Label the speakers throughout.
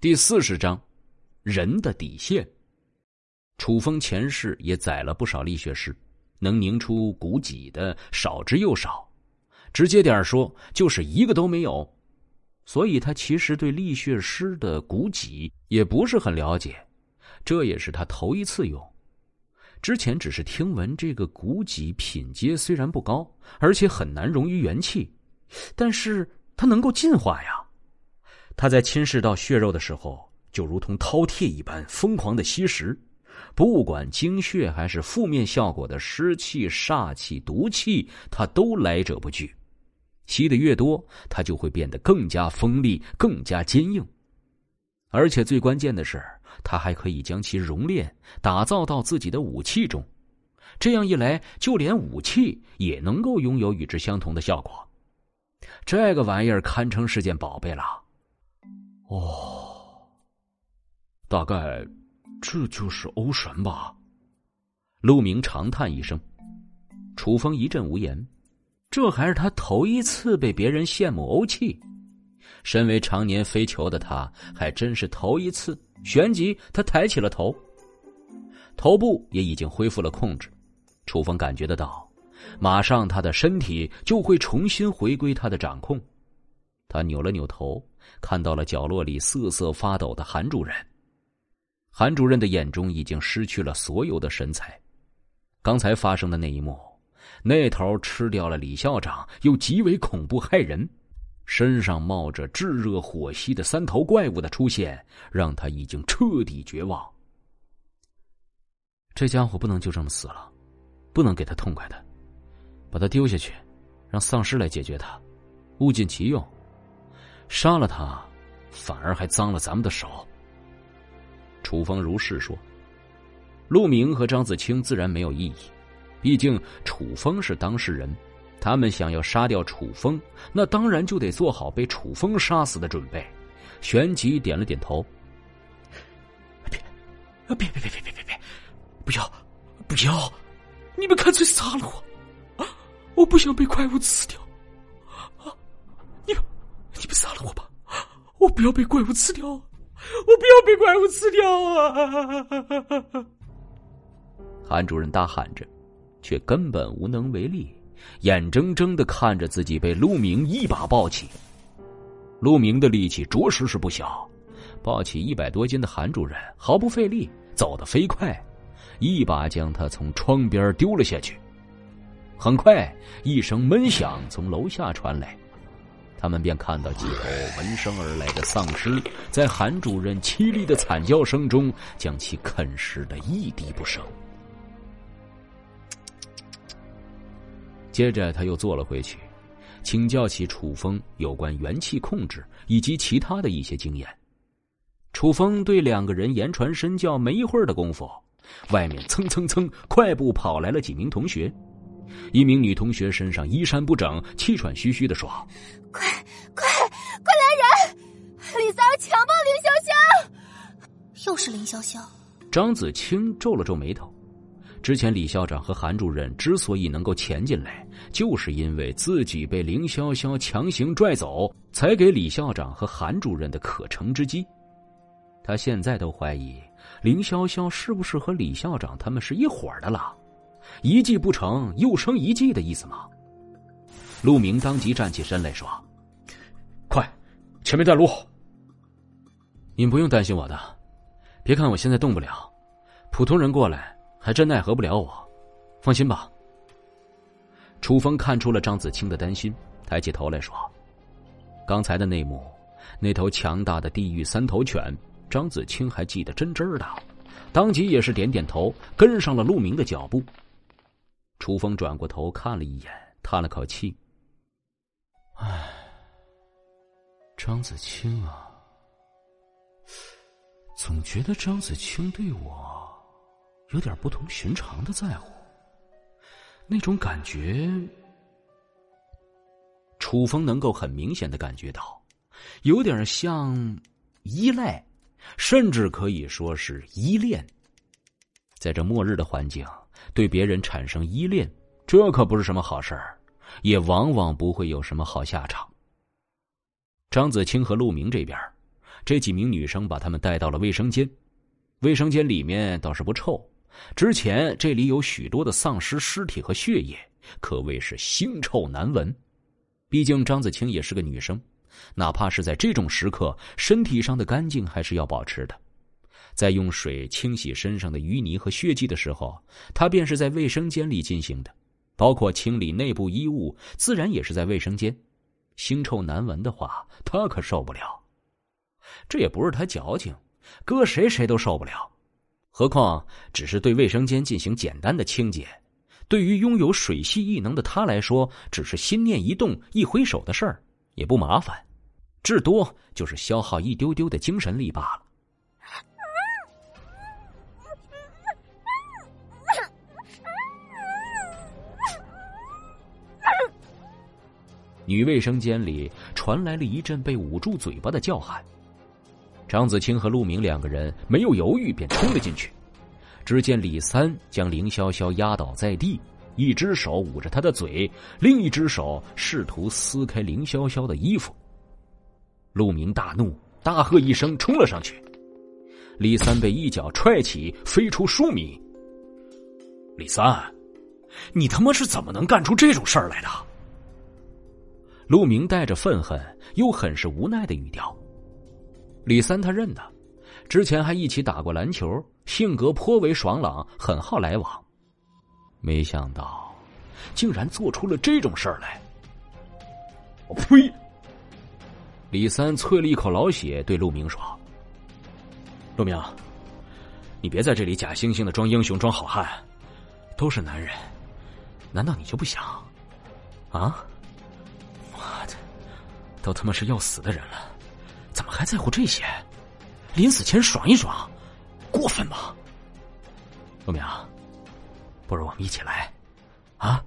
Speaker 1: 第四十章，人的底线。楚风前世也宰了不少力学师，能凝出骨脊的少之又少，直接点说就是一个都没有。所以他其实对力学师的骨脊也不是很了解，这也是他头一次用。之前只是听闻这个骨脊品阶虽然不高，而且很难溶于元气，但是它能够进化呀。他在侵蚀到血肉的时候，就如同饕餮一般疯狂的吸食，不管精血还是负面效果的湿气、煞气、毒气，他都来者不拒。吸的越多，他就会变得更加锋利、更加坚硬。而且最关键的是，他还可以将其熔炼，打造到自己的武器中。这样一来，就连武器也能够拥有与之相同的效果。这个玩意儿堪称是件宝贝了。哦，大概这就是欧神吧。陆明长叹一声，楚风一阵无言。这还是他头一次被别人羡慕欧气。身为常年飞球的他，还真是头一次。旋即，他抬起了头，头部也已经恢复了控制。楚风感觉得到，马上他的身体就会重新回归他的掌控。他扭了扭头，看到了角落里瑟瑟发抖的韩主任。韩主任的眼中已经失去了所有的神采。刚才发生的那一幕，那头吃掉了李校长，又极为恐怖骇人，身上冒着炙热火息的三头怪物的出现，让他已经彻底绝望。这家伙不能就这么死了，不能给他痛快的，把他丢下去，让丧尸来解决他，物尽其用。杀了他，反而还脏了咱们的手。楚风如是说。陆明和张子清自然没有异议，毕竟楚风是当事人，他们想要杀掉楚风，那当然就得做好被楚风杀死的准备。旋即点了点头。别，别别别别别别别，不要，不要！你们干脆杀了我，我不想被怪物吃掉。我吧，我不要被怪物吃掉，我不要被怪物吃掉啊！韩主任大喊着，却根本无能为力，眼睁睁的看着自己被陆明一把抱起。陆明的力气着实是不小，抱起一百多斤的韩主任毫不费力，走得飞快，一把将他从窗边丢了下去。很快，一声闷响从楼下传来。他们便看到几头闻声而来的丧尸，在韩主任凄厉的惨叫声中，将其啃食的一滴不剩。接着，他又坐了回去，请教起楚风有关元气控制以及其他的一些经验。楚风对两个人言传身教，没一会儿的功夫，外面蹭蹭蹭快步跑来了几名同学。一名女同学身上衣衫不整，气喘吁吁的说：“
Speaker 2: 快快快来人！李三儿强暴林潇潇，又是林潇潇。”
Speaker 1: 张子清皱了皱眉头。之前李校长和韩主任之所以能够潜进来，就是因为自己被林潇潇强行拽走，才给李校长和韩主任的可乘之机。他现在都怀疑林潇潇是不是和李校长他们是一伙的了。一计不成，又生一计的意思吗？陆明当即站起身来说：“快，前面带路。你不用担心我的，别看我现在动不了，普通人过来还真奈何不了我，放心吧。”楚风看出了张子清的担心，抬起头来说：“刚才的那幕，那头强大的地狱三头犬，张子清还记得真真的，当即也是点点头，跟上了陆明的脚步。”楚风转过头看了一眼，叹了口气：“唉，张子清啊，总觉得张子清对我有点不同寻常的在乎，那种感觉。”楚风能够很明显的感觉到，有点像依赖，甚至可以说是依恋。在这末日的环境。对别人产生依恋，这可不是什么好事儿，也往往不会有什么好下场。张子清和陆明这边，这几名女生把他们带到了卫生间。卫生间里面倒是不臭，之前这里有许多的丧尸尸体和血液，可谓是腥臭难闻。毕竟张子清也是个女生，哪怕是在这种时刻，身体上的干净还是要保持的。在用水清洗身上的淤泥和血迹的时候，他便是在卫生间里进行的，包括清理内部衣物，自然也是在卫生间。腥臭难闻的话，他可受不了。这也不是他矫情，搁谁谁都受不了。何况只是对卫生间进行简单的清洁。对于拥有水系异能的他来说，只是心念一动、一挥手的事儿，也不麻烦，至多就是消耗一丢丢的精神力罢了。女卫生间里传来了一阵被捂住嘴巴的叫喊。张子清和陆明两个人没有犹豫，便冲了进去。只见李三将凌潇潇压倒在地，一只手捂着他的嘴，另一只手试图撕开凌潇潇的衣服。陆明大怒，大喝一声，冲了上去。李三被一脚踹起，飞出数米。李三，你他妈是怎么能干出这种事儿来的？陆明带着愤恨又很是无奈的语调。李三他认得。之前还一起打过篮球，性格颇为爽朗，很好来往。没想到，竟然做出了这种事儿来！我呸！李三啐了一口老血，对陆明说：“陆明，你别在这里假惺惺的装英雄、装好汉，都是男人，难道你就不想？啊？都他妈是要死的人了，怎么还在乎这些？”临死前爽一爽，过分吗？陆明，不如我们一起来，啊？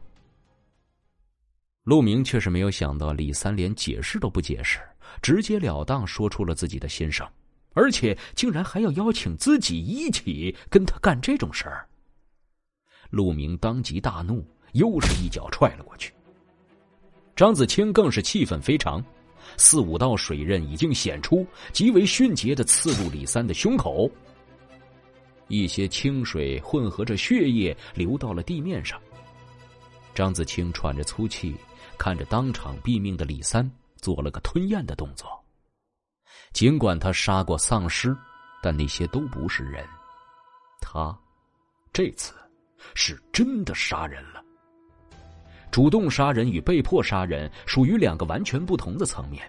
Speaker 1: 陆明却是没有想到李三连解释都不解释，直截了当说出了自己的心声，而且竟然还要邀请自己一起跟他干这种事儿。陆明当即大怒，又是一脚踹了过去。张子清更是气愤非常。四五道水刃已经显出，极为迅捷的刺入李三的胸口。一些清水混合着血液流到了地面上。张子清喘着粗气，看着当场毙命的李三，做了个吞咽的动作。尽管他杀过丧尸，但那些都不是人。他这次是真的杀人了。主动杀人与被迫杀人属于两个完全不同的层面，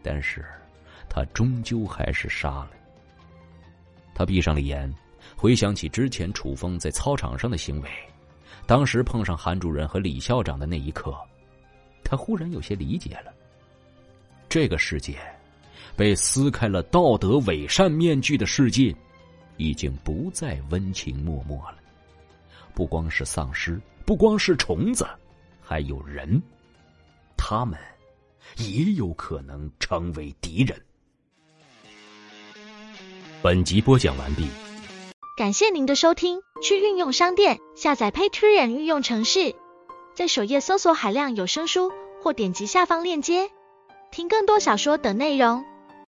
Speaker 1: 但是，他终究还是杀了。他闭上了眼，回想起之前楚风在操场上的行为，当时碰上韩主任和李校长的那一刻，他忽然有些理解了。这个世界，被撕开了道德伪善面具的世界，已经不再温情脉脉了。不光是丧尸，不光是虫子。还有人，他们也有可能成为敌人。本集播讲完毕，
Speaker 3: 感谢您的收听。去应用商店下载 Patreon 运用程式，在首页搜索海量有声书，或点击下方链接听更多小说等内容。